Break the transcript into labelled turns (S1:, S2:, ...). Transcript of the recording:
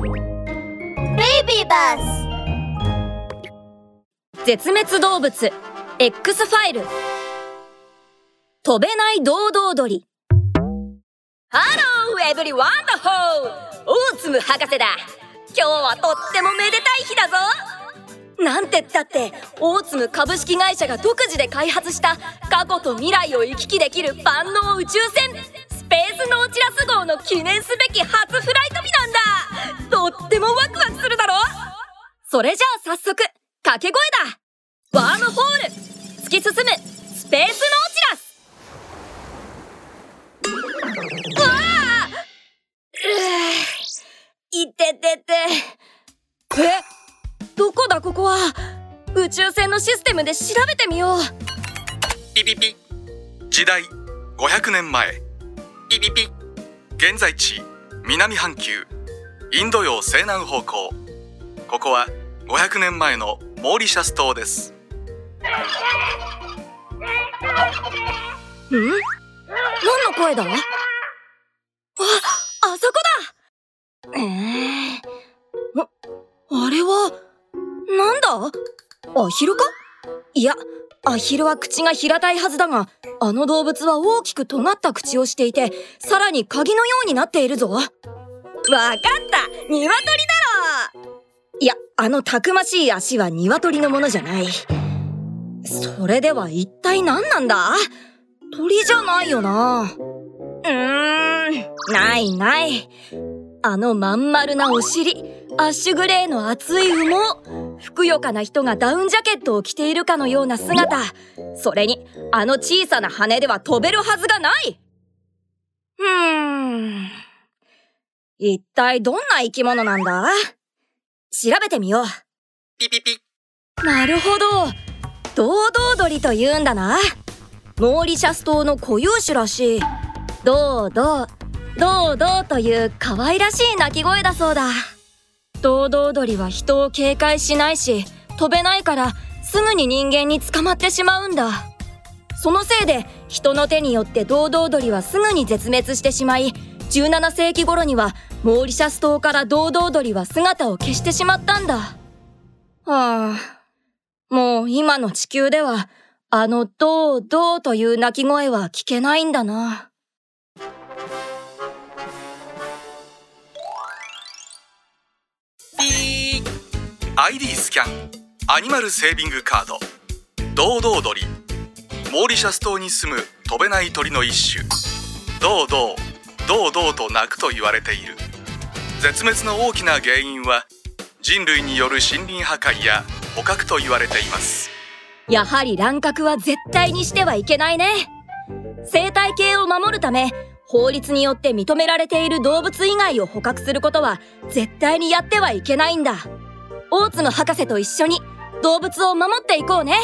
S1: ベイビーバ
S2: ス絶滅動物。X ファイル。飛べない堂々鳥。ハローエブリワンダホーオーツム博士だ。今日はとってもめでたい日だぞ。なんてったってオーツム株式会社が独自で開発した過去と未来を行き来できる万能宇宙船。スペースノーチラス号の記念すべき初フライってもワクワクするだろ？それじゃあ早速掛け声だ。ワームホール。突き進む。スペースノーチラス。うわあいててて。え？どこだ？ここは。宇宙船のシステムで調べてみよう。
S3: ピピピ。時代。500年前。ピピピ。現在地。南半球。インド洋西南方向。ここは500年前のモーリシャス島です。
S2: ん？何の声だ？あ、あそこだ！ええー、あ、あれは、なんだ？アヒルか？いや、アヒルは口が平たいはずだが、あの動物は大きく尖った口をしていて、さらに鍵のようになっているぞ。わかった鶏だろいや、あのたくましい足は鶏のものじゃない。それでは一体何なんだ？鳥じゃないよな。うーん、ないない。あのまん丸なお尻、アッシュグレーの厚い羽毛、ふくよかな人がダウンジャケットを着ているかのような姿、それに、あの小さな羽では飛べるはずがないうーん。一体どんな生き物なんだ？調べてみよう。
S3: ピピピ。
S2: なるほど。堂々鳥と言うんだな。モーリシャス島の固有種らしい。どうどう、どうどうという可愛らしい鳴き声だそうだ。堂々鳥は人を警戒しないし、飛べないからすぐに人間に捕まってしまうんだ。そのせいで人の手によって堂々鳥はすぐに絶滅してしまい、17世紀頃にはモーリシャス島から堂々鳥は姿を消してしまったんだ。はあ、もう今の地球ではあのどうどうという鳴き声は聞けないんだな。
S3: ID スキャンアニマルセービングカード堂々鳥モーリシャス島に住む飛べない鳥の一種どうどうどうどうと鳴くと言われている。絶滅の大きな原因は人類による森林破壊や捕獲と言われています。
S2: やはり乱獲は絶対にしてはいけないね。生態系を守るため法律によって認められている動物以外を捕獲することは絶対にやってはいけないんだ。大津の博士と一緒に動物を守っていこうね。